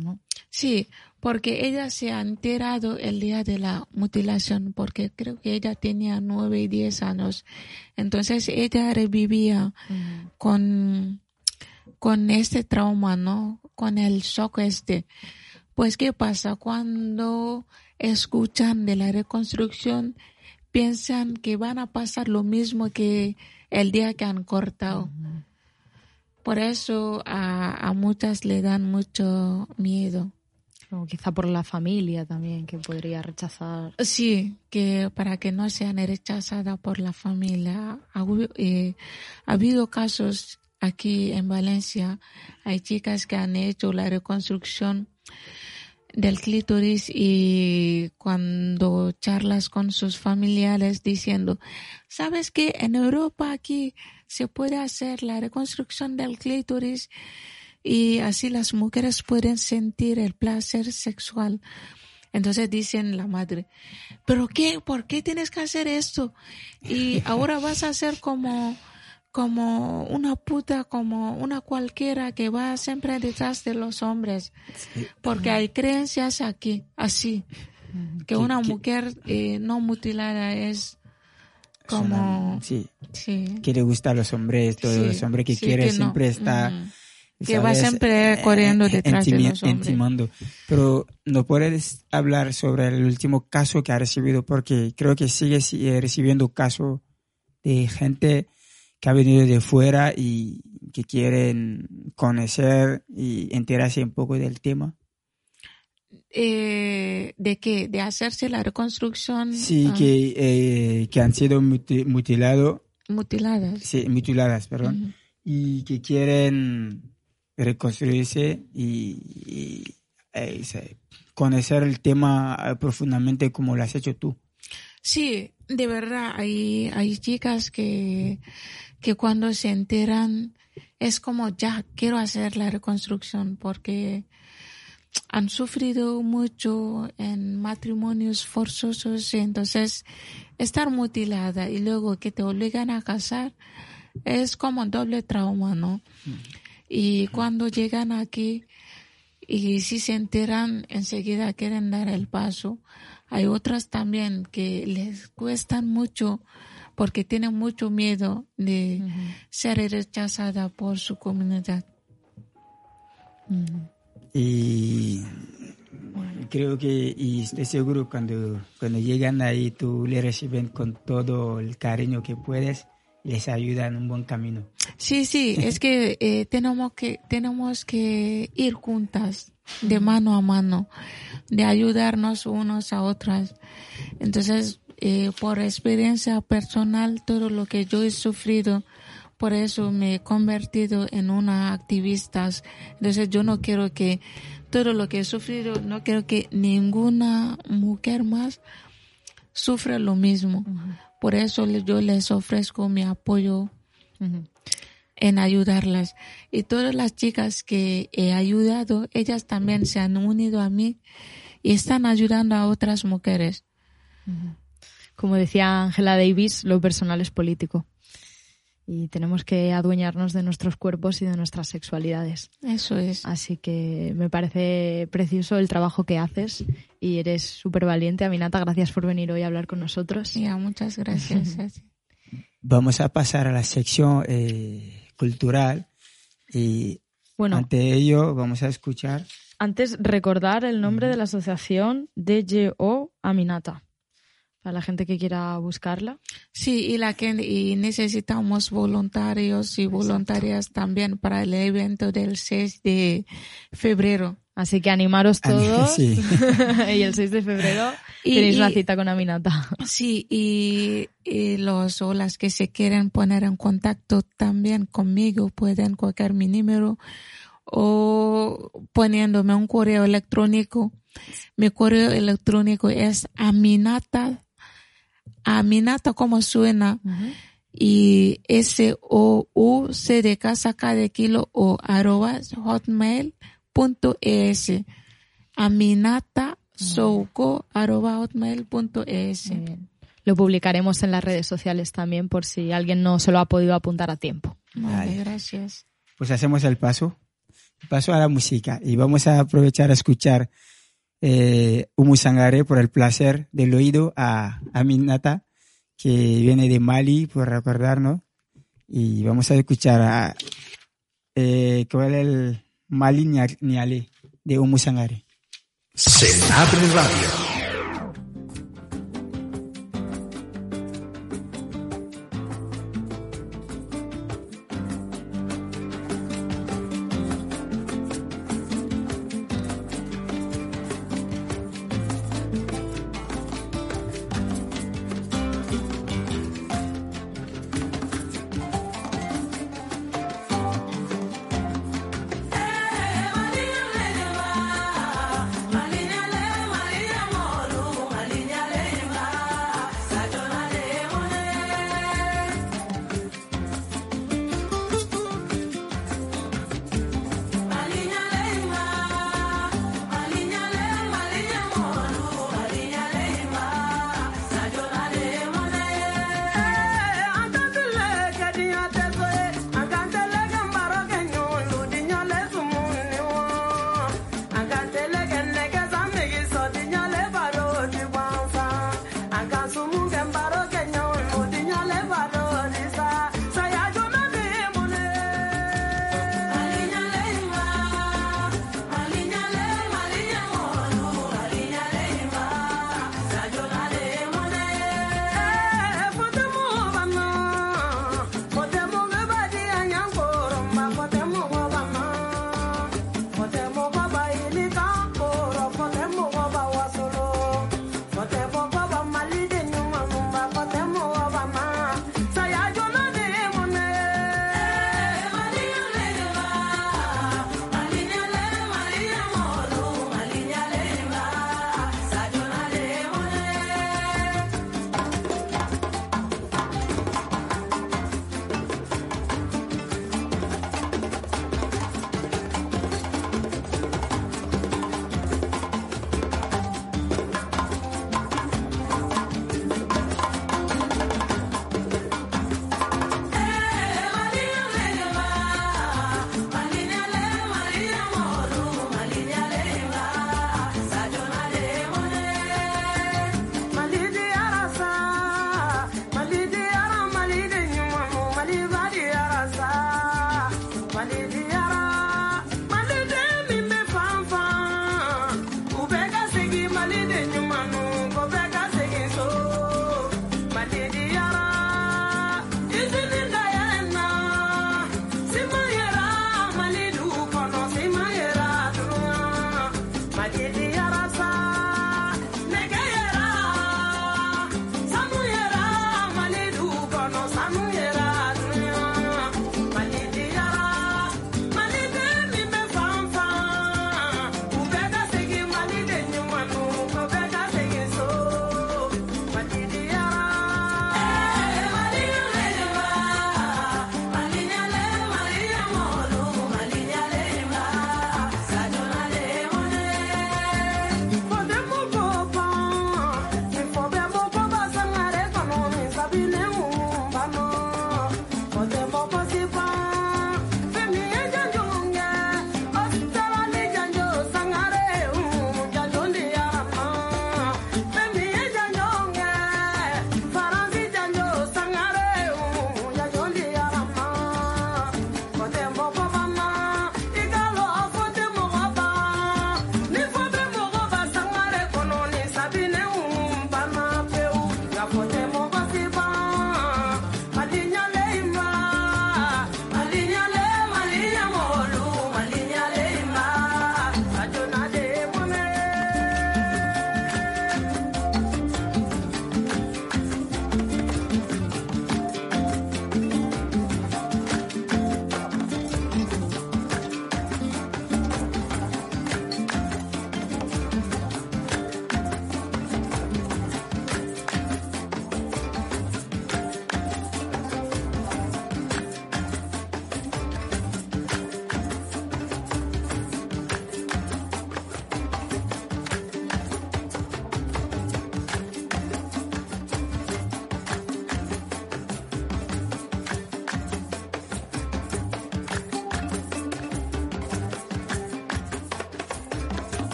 no. Sí, porque ella se ha enterado el día de la mutilación, porque creo que ella tenía nueve y diez años. Entonces ella revivía con con este trauma, ¿no? Con el shock este. Pues, ¿qué pasa? Cuando escuchan de la reconstrucción, piensan que van a pasar lo mismo que el día que han cortado. Por eso a, a, muchas le dan mucho miedo. O quizá por la familia también, que podría rechazar. Sí, que para que no sean rechazadas por la familia. Ha, eh, ha habido casos Aquí en Valencia hay chicas que han hecho la reconstrucción del clítoris y cuando charlas con sus familiares diciendo, ¿sabes que en Europa aquí se puede hacer la reconstrucción del clítoris y así las mujeres pueden sentir el placer sexual? Entonces dicen la madre, ¿pero qué? ¿Por qué tienes que hacer esto? Y ahora vas a ser como como una puta, como una cualquiera que va siempre detrás de los hombres. Porque hay creencias aquí, así, que una mujer eh, no mutilada es como... sí, que le gusta a los hombres, todos los hombres que quiere siempre está... Que va siempre corriendo detrás de los hombres. Pero no puedes hablar sobre el último caso que ha recibido porque creo que sigue recibiendo casos de gente que ha venido de fuera y que quieren conocer y enterarse un poco del tema? Eh, ¿De qué? ¿De hacerse la reconstrucción? Sí, ah. que, eh, que han sido mutilados. Mutiladas. Sí, mutiladas, perdón. Y que quieren reconstruirse y, eh, conocer el tema profundamente como lo has hecho tú. Sí, de verdad, hay, hay chicas que que cuando se enteran es como ya quiero hacer la reconstrucción porque han sufrido mucho en matrimonios forzosos y entonces estar mutilada y luego que te obligan a casar es como doble trauma, ¿no? Y cuando llegan aquí y si se enteran enseguida quieren dar el paso. Hay otras también que les cuestan mucho porque tiene mucho miedo de ser rechazada por su comunidad. Y creo que, y estoy seguro cuando, cuando llegan ahí, tú le reciben con todo el cariño que puedes, les ayuda en un buen camino. Sí, sí, es que eh, tenemos que tenemos que ir juntas, de mano a mano, de ayudarnos unos a otras. Entonces, eh, por experiencia personal, todo lo que yo he sufrido, por eso me he convertido en una activista. Entonces yo no quiero que todo lo que he sufrido, no quiero que ninguna mujer más sufra lo mismo. Por eso yo les ofrezco mi apoyo en ayudarlas. Y todas las chicas que he ayudado, ellas también se han unido a mí y están ayudando a otras mujeres. Como decía Angela Davis, lo personal es político. Y tenemos que adueñarnos de nuestros cuerpos y de nuestras sexualidades. Eso es. Así que me parece precioso el trabajo que haces y eres súper valiente. Aminata, gracias por venir hoy a hablar con nosotros. Ya, muchas gracias. Vamos a pasar a la sección eh, cultural y bueno, ante ello vamos a escuchar. Antes, recordar el nombre de la asociación DJO Aminata para la gente que quiera buscarla. Sí, y la que y necesitamos voluntarios y voluntarias también para el evento del 6 de febrero. Así que animaros todos. y el 6 de febrero tenéis la cita con Aminata. Sí, y, y, los o las que se quieren poner en contacto también conmigo pueden coger mi número o poniéndome un correo electrónico. Mi correo electrónico es aminata Aminata como suena. Y S O U C de casa K de kilo o arroba hotmail.es. Aminata souko arroba hotmail.es. Lo publicaremos en las redes sociales también por si alguien no se lo ha podido apuntar a tiempo. Vale, gracias. Pues hacemos el paso, el paso a la música y vamos a aprovechar a escuchar eh, Umusangare por el placer del oído a Aminata, que viene de Mali, por recordarnos. Y vamos a escuchar a eh, ¿cuál es el Mali Niale de Umusangare. Se abre radio.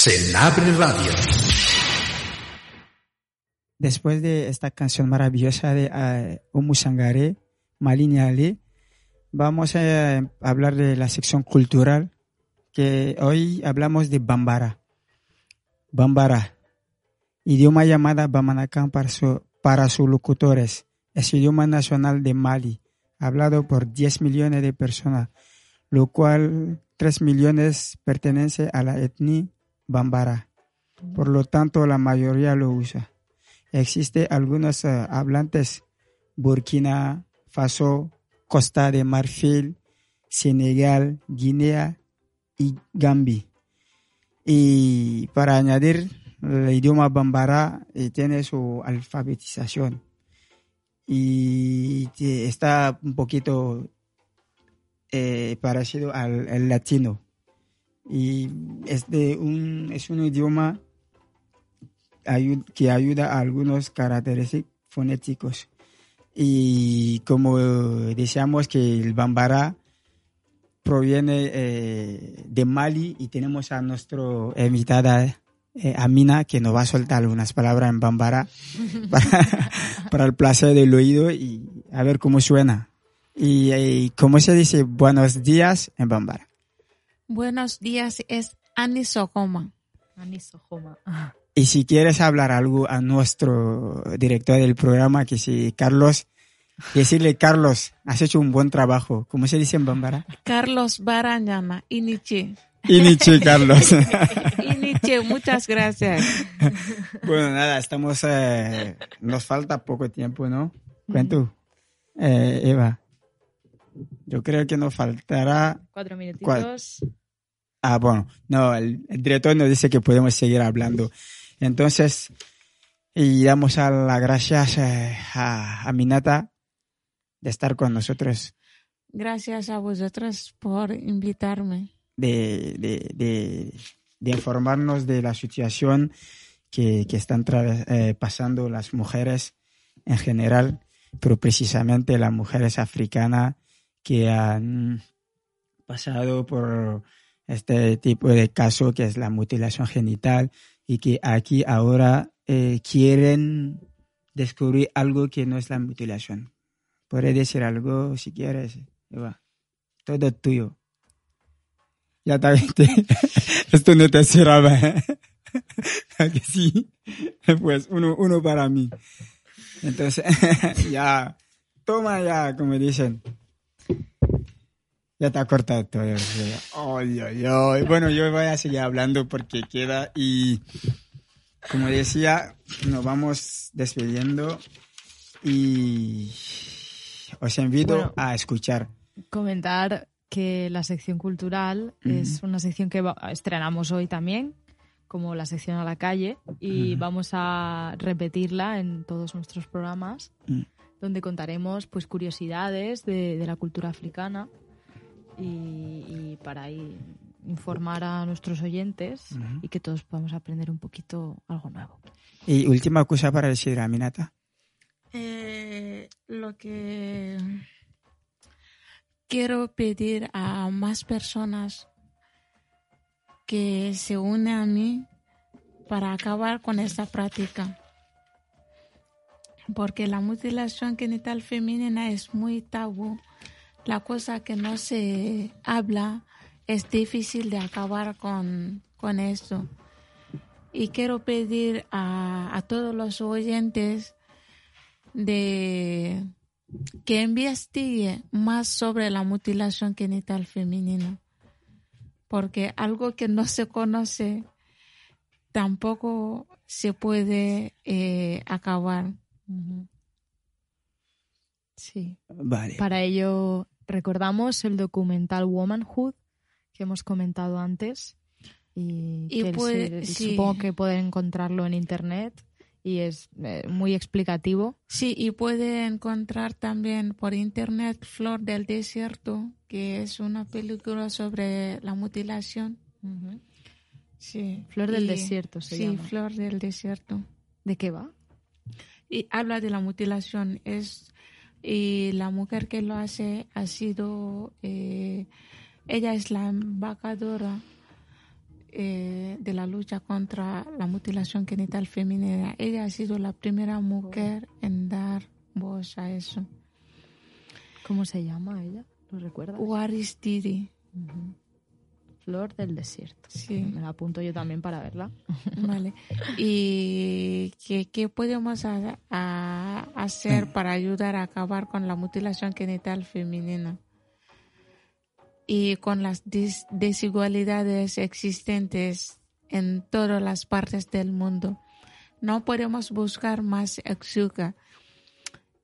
Senabre Radio. Después de esta canción maravillosa de uh, Umu Sangare, Malini Ali, vamos a hablar de la sección cultural, que hoy hablamos de Bambara. Bambara, idioma llamada Bamanakan para, su, sus locutores, es idioma nacional de Mali, hablado por 10 millones de personas, lo cual 3 millones pertenece a la etnia Bambara. Por lo tanto, la mayoría lo usa. Existe algunos uh, hablantes Burkina Faso, Costa de Marfil, Senegal, Guinea y Gambia. Y para añadir, el idioma Bambara eh, tiene su alfabetización y está un poquito eh, parecido al, latino. Y es, de un, es un idioma que ayuda a algunos caracteres fonéticos. Y como decíamos que el bambara proviene eh, de Mali y tenemos a nuestro invitada eh, Amina que nos va a soltar unas palabras en bambara para, para, el placer del oído y a ver cómo suena. Y, y cómo se dice buenos días en bambara. Buenos días es Anisojoma. Anisojoma. Y si quieres hablar algo a nuestro director del programa, que si Carlos, decirle, Carlos, has hecho un buen trabajo. ¿Cómo se dice en Bambara? Carlos Barañana, Iniche. Iniche, Carlos. Iniche, muchas gracias. Bueno, nada, estamos, eh, nos falta poco tiempo, ¿no? Cuento, eh, Eva. Yo creo que nos faltará... Cuatro minutitos. Ah, bueno, no, el, el, director nos dice que podemos seguir hablando. Entonces, y damos a las gracias eh, a, a Minata de estar con nosotros. Gracias a vosotros por invitarme. De, de, de, de informarnos de la situación que, que están eh, pasando las mujeres en general, pero precisamente las mujeres africanas que han pasado por este tipo de caso que es la mutilación genital y que aquí ahora eh, quieren descubrir algo que no es la mutilación. Puedes decir algo si quieres, Eva. Todo tuyo. Ya también esto no te cerraba. ¿eh? que sí. Pues uno, uno para mí. Entonces, ya, toma ya, como dicen. Ya te ha cortado todo. Ay, ay, ay. Bueno, yo voy a seguir hablando porque queda y como decía, nos vamos despidiendo y os invito Bueno. a escuchar. Comentar que la sección cultural es una sección que estrenamos hoy también, como la sección a la calle, y vamos a repetirla en todos nuestros programas, Mm. donde contaremos pues curiosidades de, de la cultura africana y, y para ahí informar a nuestros oyentes y que todos podamos aprender un poquito algo nuevo. Y última cosa para decir a Minata. Eh, lo que quiero pedir a más personas que se unen a mí para acabar con esta práctica. Porque la mutilación genital femenina es muy tabú. La cosa que no se habla es difícil de acabar con, con esto. Y quiero pedir a, a todos los oyentes de que investigue más sobre la mutilación genital femenina, porque algo que no se conoce tampoco se puede eh, acabar. Sí. Vale. Para ello recordamos el documental Womanhood que hemos comentado antes y, Y que puede- se- sí. supongo que pueden encontrarlo en internet y es eh, muy explicativo. Sí, y puede encontrar también por internet Flor del Desierto, que es una película sobre la mutilación. Sí. Flor del y- Desierto se sí, llama. Flor del Desierto. ¿De qué va? Y habla de la mutilación. Es, y la mujer que lo hace ha sido, eh, ella es la embajadora eh, de la lucha contra la mutilación genital femenina. Ella ha sido la primera mujer en dar voz a eso. ¿Cómo se llama ella? ¿Lo recuerdas? Waristiri. Flor del desierto. Sí. Me la apunto yo también para verla. Vale. ¿Y qué, qué podemos a- a- hacer para ayudar a acabar con la mutilación genital femenina? Y con las desigualdades existentes en todas las partes del mundo. No podemos buscar más excusa-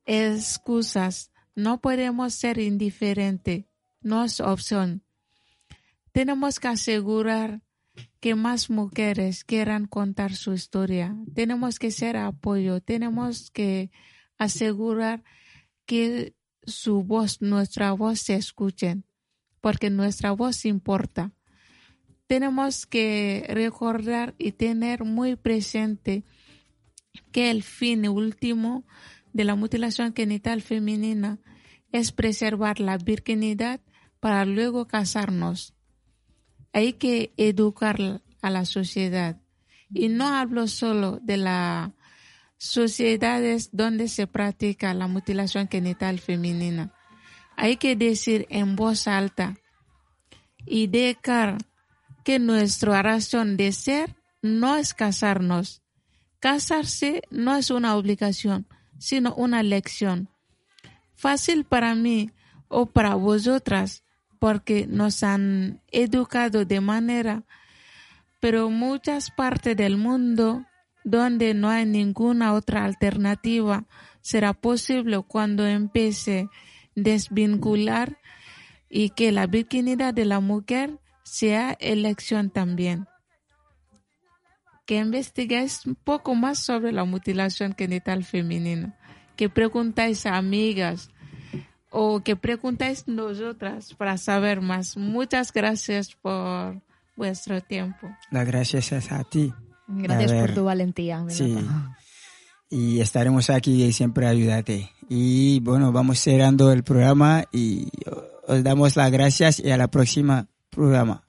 excusas. No podemos ser indiferentes. No es opción. Tenemos que asegurar que más mujeres quieran contar su historia. Tenemos que ser apoyo, tenemos que asegurar que su voz, nuestra voz se escuchen, porque nuestra voz importa. Tenemos que recordar y tener muy presente que el fin último de la mutilación genital femenina es preservar la virginidad para luego casarnos hay que educar a la sociedad. Y no hablo solo de las sociedades donde se practica la mutilación genital femenina. Hay que decir en voz alta y dejar que nuestra razón de ser no es casarnos. Casarse no es una obligación, sino una lección. Fácil para mí o para vosotras porque nos han educado de manera, pero muchas partes del mundo donde no hay ninguna otra alternativa será posible cuando empiece desvincular y que la virginidad de la mujer sea elección también. Que investiguéis un poco más sobre la mutilación genital femenina, que preguntáis a amigas, o que preguntáis nosotras para saber más. Muchas gracias por vuestro tiempo. Las gracias es a ti. Gracias A por tu valentía. Sí. Y estaremos aquí y siempre ayudarte. Y bueno, vamos cerrando el programa y os damos las gracias y a la próxima programa.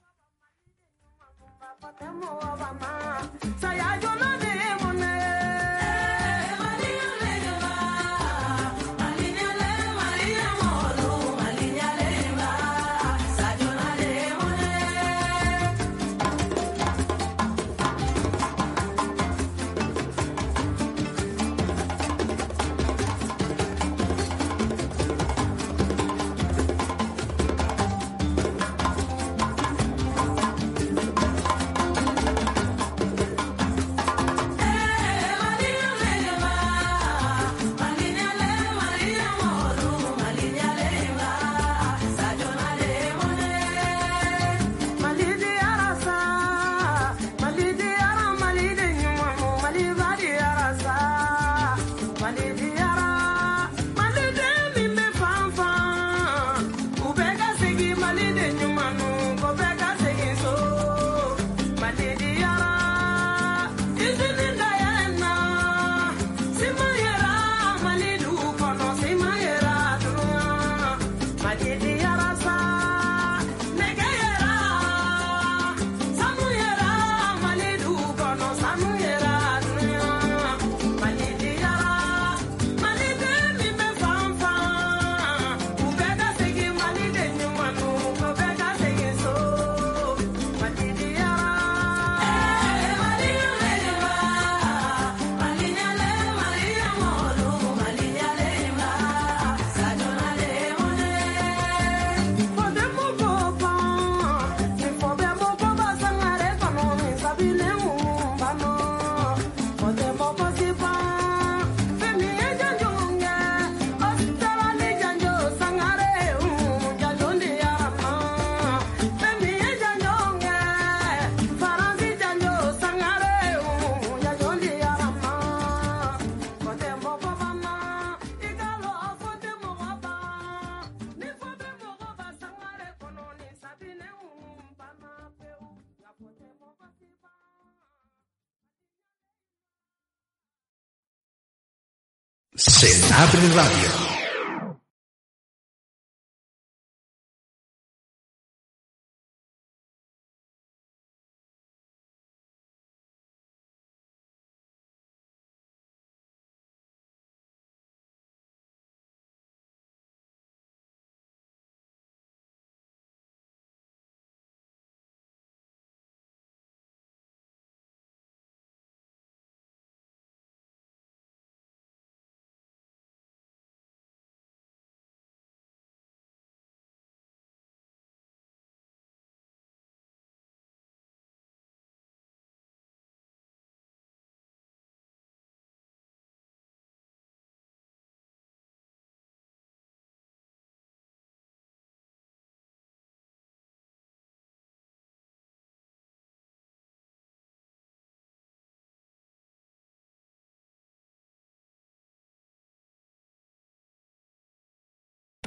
Senabre Radio.